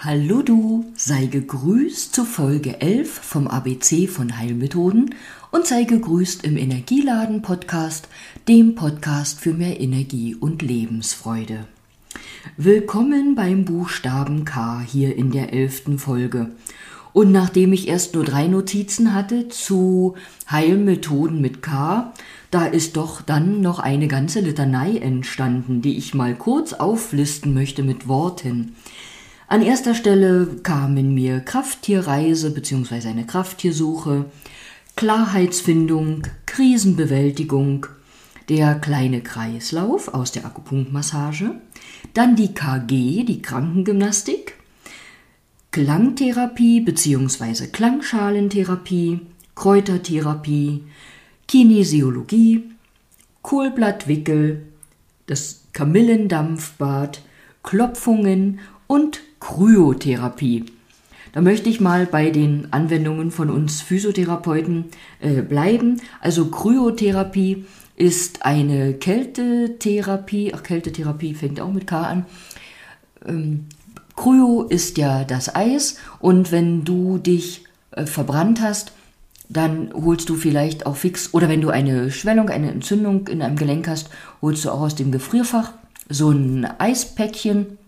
Hallo du, sei gegrüßt zu Folge 11 vom ABC von Heilmethoden und sei gegrüßt im Energieladen Podcast, dem Podcast für mehr Energie und Lebensfreude. Willkommen beim Buchstaben K hier in der elften Folge. Und nachdem ich erst nur drei Notizen hatte zu Heilmethoden mit K, da ist doch dann noch eine ganze Litanei entstanden, die ich mal kurz auflisten möchte mit Worten. An erster Stelle kamen mir Krafttierreise bzw. eine Krafttiersuche, Klarheitsfindung, Krisenbewältigung, der kleine Kreislauf aus der Akupunktmassage, dann die KG, die Krankengymnastik, Klangtherapie bzw. Klangschalentherapie, Kräutertherapie, Kinesiologie, Kohlblattwickel, das Kamillendampfbad, Klopfungen und Kryotherapie. Da möchte ich mal bei den Anwendungen von uns Physiotherapeuten äh, bleiben. Also Kryotherapie ist eine Kältetherapie, ach Kältetherapie fängt auch mit K an. Ähm, Kryo ist ja das Eis und wenn du dich äh, verbrannt hast, dann holst du vielleicht auch fix, oder wenn du eine Schwellung, eine Entzündung in einem Gelenk hast, holst du auch aus dem Gefrierfach so ein Eispäckchen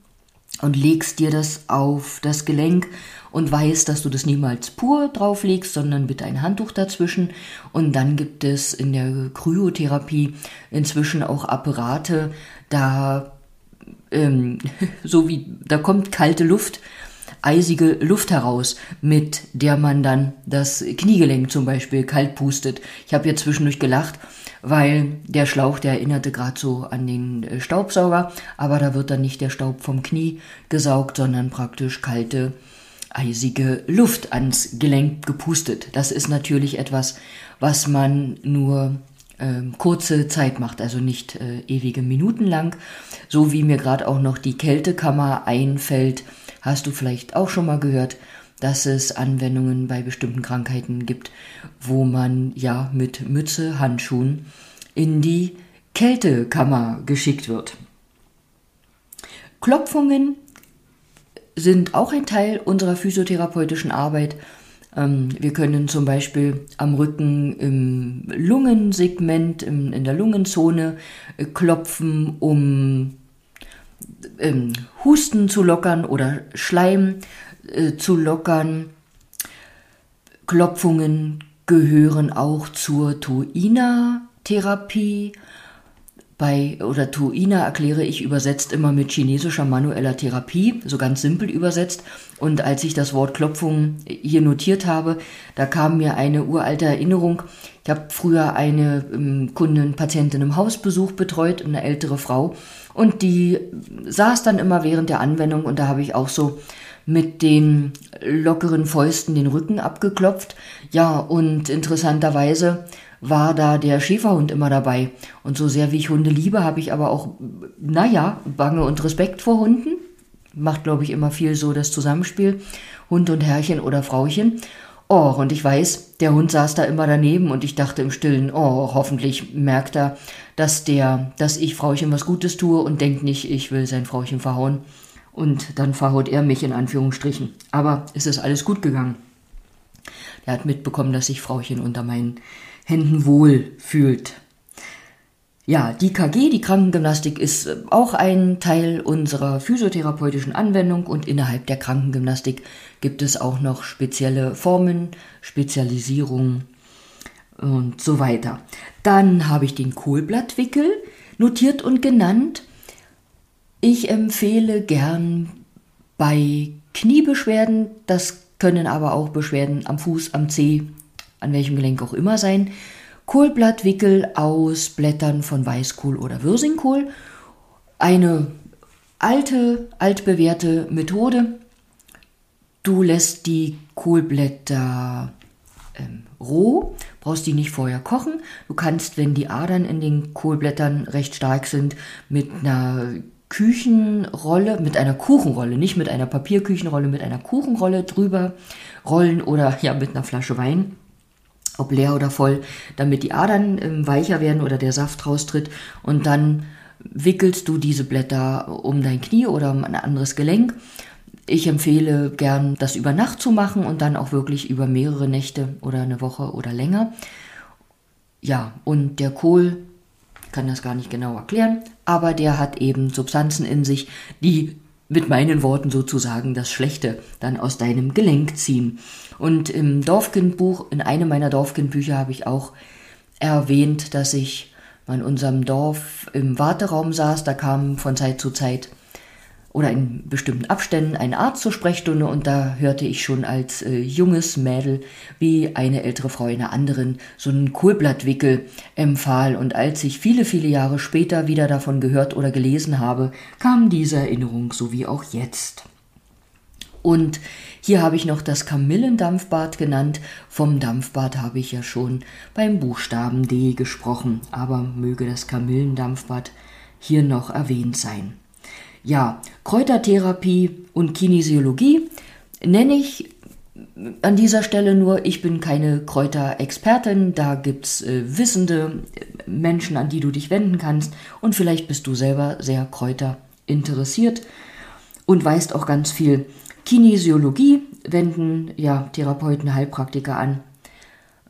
und legst dir das auf das Gelenk und weißt, dass du das niemals pur drauflegst, sondern mit ein Handtuch dazwischen. Und dann gibt es in der Kryotherapie inzwischen auch Apparate, da ähm, so wie da kommt kalte Luft, eisige Luft heraus, mit der man dann das Kniegelenk zum Beispiel kalt pustet. Ich habe jetzt zwischendurch gelacht, weil der Schlauch, der erinnerte gerade so an den äh, Staubsauger, aber da wird dann nicht der Staub vom Knie gesaugt, sondern praktisch kalte, eisige Luft ans Gelenk gepustet. Das ist natürlich etwas, was man nur äh, kurze Zeit macht, also nicht äh, ewige Minuten lang. So wie mir gerade auch noch die Kältekammer einfällt, hast du vielleicht auch schon mal gehört, dass es Anwendungen bei bestimmten Krankheiten gibt, wo man ja mit Mütze, Handschuhen in die Kältekammer geschickt wird. Klopfungen sind auch ein Teil unserer physiotherapeutischen Arbeit. Ähm, wir können zum Beispiel am Rücken im Lungensegment, in der Lungenzone äh, klopfen, um ähm, Husten zu lockern oder Schleim äh, zu lockern. Klopfungen gehören auch zur Tuina-Therapie. Bei oder Tuina erkläre ich übersetzt immer mit chinesischer manueller Therapie, so ganz simpel übersetzt. Und als ich das Wort Klopfung hier notiert habe, da kam mir eine uralte Erinnerung. Ich habe früher eine ähm, Kundin, Patientin im Hausbesuch betreut, eine ältere Frau. Und die saß dann immer während der Anwendung und da habe ich auch so mit den lockeren Fäusten den Rücken abgeklopft. Ja, und interessanterweise war da der Schäferhund immer dabei. Und so sehr wie ich Hunde liebe, habe ich aber auch, naja, Bange und Respekt vor Hunden. Macht, glaube ich, immer viel so das Zusammenspiel. Hund und Herrchen oder Frauchen. Oh, und ich weiß, der Hund saß da immer daneben und ich dachte im Stillen, oh, hoffentlich merkt er, dass der, dass ich Frauchen was Gutes tue und denkt nicht, ich will sein Frauchen verhauen. Und dann verhaut er mich in Anführungsstrichen. Aber es ist alles gut gegangen. Er hat mitbekommen, dass sich Frauchen unter meinen Händen wohl fühlt. Ja, die KG, die Krankengymnastik, ist äh, auch ein Teil unserer physiotherapeutischen Anwendung und innerhalb der Krankengymnastik gibt es auch noch spezielle Formen, Spezialisierung und so weiter. Dann habe ich den Kohlblattwickel notiert und genannt. Ich empfehle gern bei Kniebeschwerden, das können aber auch Beschwerden am Fuß, am Zeh, an welchem Gelenk auch immer sein, Kohlblattwickel aus Blättern von Weißkohl oder Wirsingkohl. Eine alte, altbewährte Methode. Du lässt die Kohlblätter ähm, roh, brauchst die nicht vorher kochen. Du kannst, wenn die Adern in den Kohlblättern recht stark sind, mit einer Küchenrolle, mit einer Kuchenrolle, nicht mit einer Papierküchenrolle, mit einer Kuchenrolle drüber rollen oder ja mit einer Flasche Wein, ob leer oder voll, damit die Adern ähm, weicher werden oder der Saft raustritt und dann wickelst du diese Blätter um dein Knie oder um ein anderes Gelenk. Ich empfehle gern, das über Nacht zu machen und dann auch wirklich über mehrere Nächte oder eine Woche oder länger. Ja, und der Kohl kann das gar nicht genau erklären, aber der hat eben Substanzen in sich, die mit meinen Worten sozusagen das Schlechte dann aus deinem Gelenk ziehen. Und im Dorfkindbuch, in einem meiner Dorfkindbücher habe ich auch erwähnt, dass ich in unserem Dorf im Warteraum saß, da kam von Zeit zu Zeit oder in bestimmten Abständen ein Arzt zur Sprechstunde und da hörte ich schon als äh, junges Mädel, wie eine ältere Frau einer anderen so einen Kohlblattwickel empfahl und als ich viele, viele Jahre später wieder davon gehört oder gelesen habe, kam diese Erinnerung so wie auch jetzt. Und hier habe ich noch das Kamillendampfbad genannt. Vom Dampfbad habe ich ja schon beim Buchstaben D gesprochen, aber möge das Kamillendampfbad hier noch erwähnt sein. Ja, Kräutertherapie und Kinesiologie nenne ich an dieser Stelle nur, ich bin keine Kräuterexpertin, da gibt's äh, wissende Menschen, an die du dich wenden kannst und vielleicht bist du selber sehr Kräuter interessiert und weißt auch ganz viel. Kinesiologie wenden ja Therapeuten, Heilpraktiker an.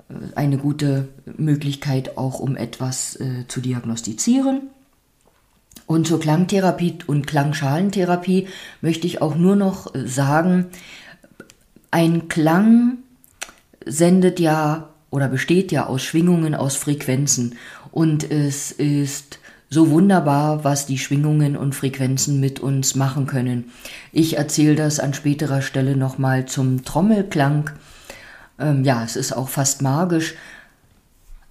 Äh, eine gute Möglichkeit auch, um etwas äh, zu diagnostizieren. Und zur Klangtherapie und Klangschalentherapie möchte ich auch nur noch sagen, ein Klang sendet ja oder besteht ja aus Schwingungen, aus Frequenzen. Und es ist so wunderbar, was die Schwingungen und Frequenzen mit uns machen können. Ich erzähle das an späterer Stelle nochmal zum Trommelklang. Ähm, ja, es ist auch fast magisch.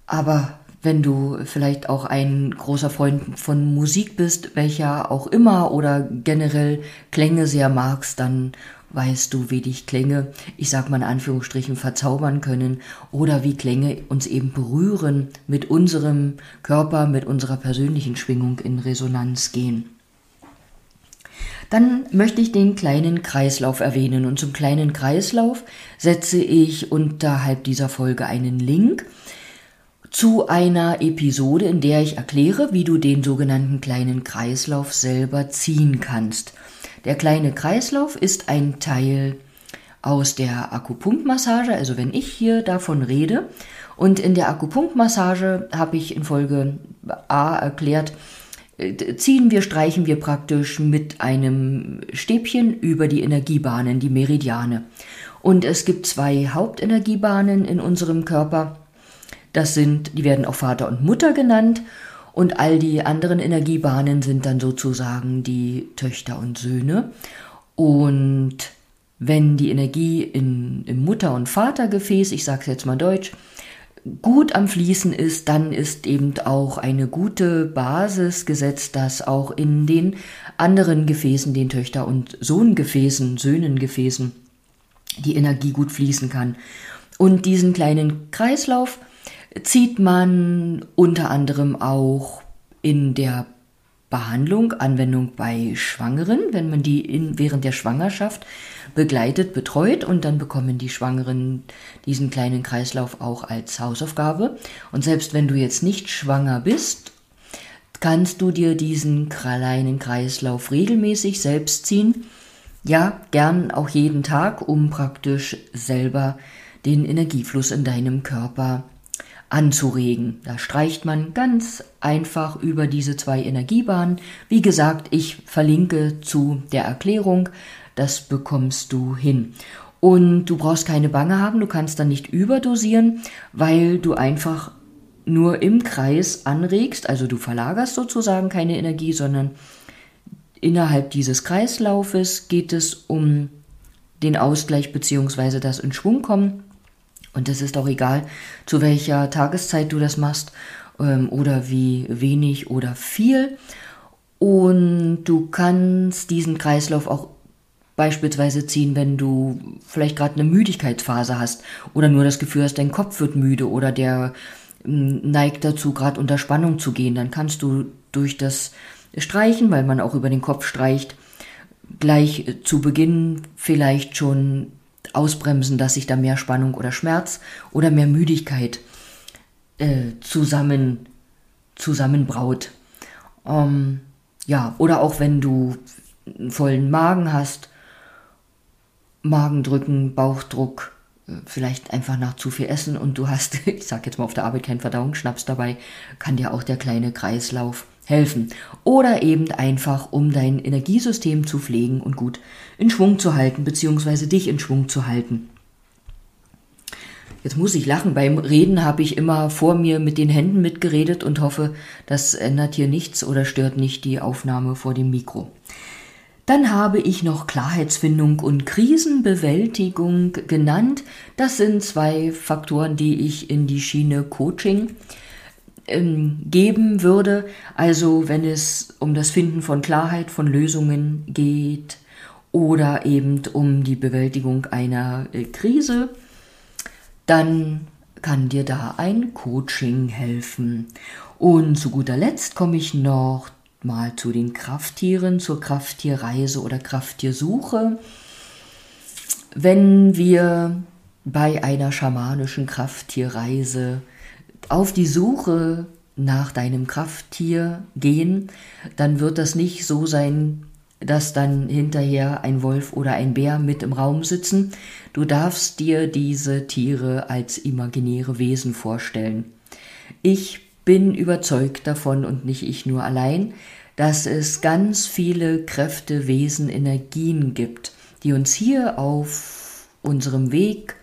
Aber wenn du vielleicht auch ein großer Freund von Musik bist, welcher auch immer oder generell Klänge sehr magst, dann weißt du, wie dich Klänge, ich sag mal in Anführungsstrichen, verzaubern können oder wie Klänge uns eben berühren, mit unserem Körper, mit unserer persönlichen Schwingung in Resonanz gehen. Dann möchte ich den kleinen Kreislauf erwähnen und zum kleinen Kreislauf setze ich unterhalb dieser Folge einen Link zu einer Episode, in der ich erkläre, wie du den sogenannten kleinen Kreislauf selber ziehen kannst. Der kleine Kreislauf ist ein Teil aus der Akupunktmassage, also wenn ich hier davon rede. Und in der Akupunktmassage habe ich in Folge A erklärt, äh, ziehen wir, streichen wir praktisch mit einem Stäbchen über die Energiebahnen, die Meridiane. Und es gibt zwei Hauptenergiebahnen in unserem Körper. Das sind, die werden auch Vater und Mutter genannt. Und all die anderen Energiebahnen sind dann sozusagen die Töchter und Söhne. Und wenn die Energie in, im Mutter- und Vatergefäß, ich sage es jetzt mal deutsch, gut am Fließen ist, dann ist eben auch eine gute Basis gesetzt, dass auch in den anderen Gefäßen, den Töchter- und Sohngefäßen, Söhnengefäßen, die Energie gut fließen kann. Und diesen kleinen Kreislauf, zieht man unter anderem auch in der Behandlung, Anwendung bei Schwangeren, wenn man die in, während der Schwangerschaft begleitet, betreut und dann bekommen die Schwangeren diesen kleinen Kreislauf auch als Hausaufgabe. Und selbst wenn du jetzt nicht schwanger bist, kannst du dir diesen kleinen Kreislauf regelmäßig selbst ziehen. Ja, gern auch jeden Tag, um praktisch selber den Energiefluss in deinem Körper anzuregen. Da streicht man ganz einfach über diese zwei Energiebahnen. Wie gesagt, ich verlinke zu der Erklärung. Das bekommst du hin. Und du brauchst keine Bange haben, du kannst dann nicht überdosieren, weil du einfach nur im Kreis anregst, also du verlagerst sozusagen keine Energie, sondern innerhalb dieses Kreislaufes geht es um den Ausgleich bzw. das in Schwung kommen. Und es ist auch egal, zu welcher Tageszeit du das machst ähm, oder wie wenig oder viel. Und du kannst diesen Kreislauf auch beispielsweise ziehen, wenn du vielleicht gerade eine Müdigkeitsphase hast oder nur das Gefühl hast, dein Kopf wird müde oder der hm, neigt dazu, gerade unter Spannung zu gehen. Dann kannst du durch das Streichen, weil man auch über den Kopf streicht, gleich zu Beginn vielleicht schon ausbremsen, dass sich da mehr Spannung oder Schmerz oder mehr Müdigkeit äh, zusammen, zusammenbraut. Ähm, ja, oder auch wenn du einen vollen Magen hast Magendrücken, Bauchdruck, äh, vielleicht einfach nach zu viel Essen und du hast, ich sag jetzt mal auf der Arbeit keinen Verdauungsschnaps dabei, kann dir auch der kleine Kreislauf helfen. Oder eben einfach, um dein Energiesystem zu pflegen und gut in Schwung zu halten, beziehungsweise dich in Schwung zu halten. Jetzt muss ich lachen. Beim Reden habe ich immer vor mir mit den Händen mitgeredet und hoffe, das ändert hier nichts oder stört nicht die Aufnahme vor dem Mikro. Dann habe ich noch Klarheitsfindung und Krisenbewältigung genannt. Das sind zwei Faktoren, die ich in die Schiene Coaching ähm, geben würde. Also wenn es um das Finden von Klarheit, von Lösungen geht oder eben um die Bewältigung einer äh, Krise dann kann dir da ein Coaching helfen. Und zu guter Letzt komme ich noch mal zu den Krafttieren, zur Krafttierreise oder Krafttiersuche. Wenn wir bei einer schamanischen Krafttierreise auf die Suche nach deinem Krafttier gehen, dann wird das nicht so sein, dass dann hinterher ein Wolf oder ein Bär mit im Raum sitzen. Du darfst dir diese Tiere als imaginäre Wesen vorstellen. Ich bin überzeugt davon und nicht ich nur allein, dass es ganz viele Kräfte, Wesen, Energien gibt, die uns hier auf unserem Weg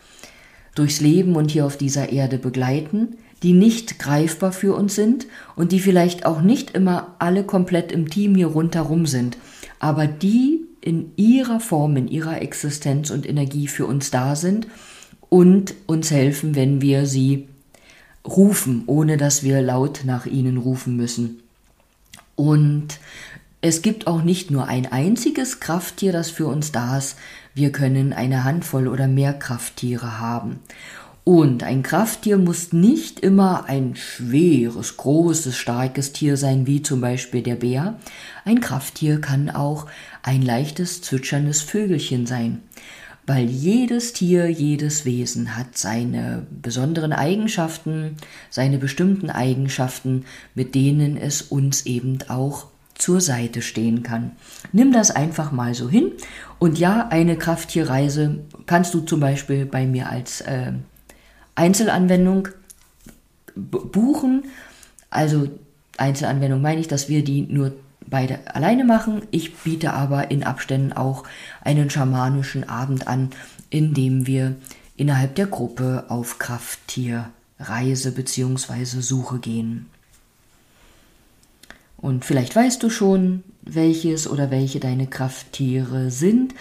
durchs Leben und hier auf dieser Erde begleiten, die nicht greifbar für uns sind und die vielleicht auch nicht immer alle komplett im Team hier rundherum sind aber die in ihrer Form, in ihrer Existenz und Energie für uns da sind und uns helfen, wenn wir sie rufen, ohne dass wir laut nach ihnen rufen müssen. Und es gibt auch nicht nur ein einziges Krafttier, das für uns da ist. Wir können eine Handvoll oder mehr Krafttiere haben. Und ein Krafttier muss nicht immer ein schweres, großes, starkes Tier sein, wie zum Beispiel der Bär. Ein Krafttier kann auch ein leichtes, zwitscherndes Vögelchen sein. Weil jedes Tier, jedes Wesen hat seine besonderen Eigenschaften, seine bestimmten Eigenschaften, mit denen es uns eben auch zur Seite stehen kann. Nimm das einfach mal so hin. Und ja, eine Krafttierreise kannst du zum Beispiel bei mir als äh, Einzelanwendung buchen. Also Einzelanwendung meine ich, dass wir die nur beide alleine machen. Ich biete aber in Abständen auch einen schamanischen Abend an, in dem wir innerhalb der Gruppe auf Krafttierreise bzw. Suche gehen. Und vielleicht weißt du schon, welches oder welche deine Krafttiere sind.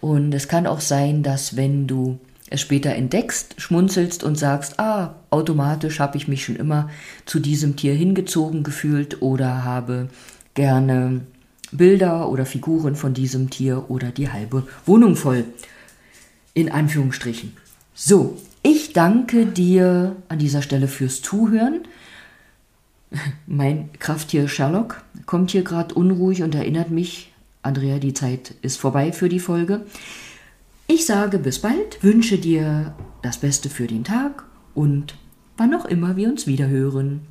Und es kann auch sein, dass wenn du es später entdeckst, schmunzelst und sagst, ah, automatisch habe ich mich schon immer zu diesem Tier hingezogen gefühlt oder habe gerne Bilder oder Figuren von diesem Tier oder die halbe Wohnung voll. In Anführungsstrichen. So, ich danke dir an dieser Stelle fürs Zuhören. Mein Krafttier Sherlock kommt hier gerade unruhig und erinnert mich, Andrea, die Zeit ist vorbei für die Folge. Ich sage bis bald, wünsche dir das Beste für den Tag und wann auch immer wir uns wieder hören.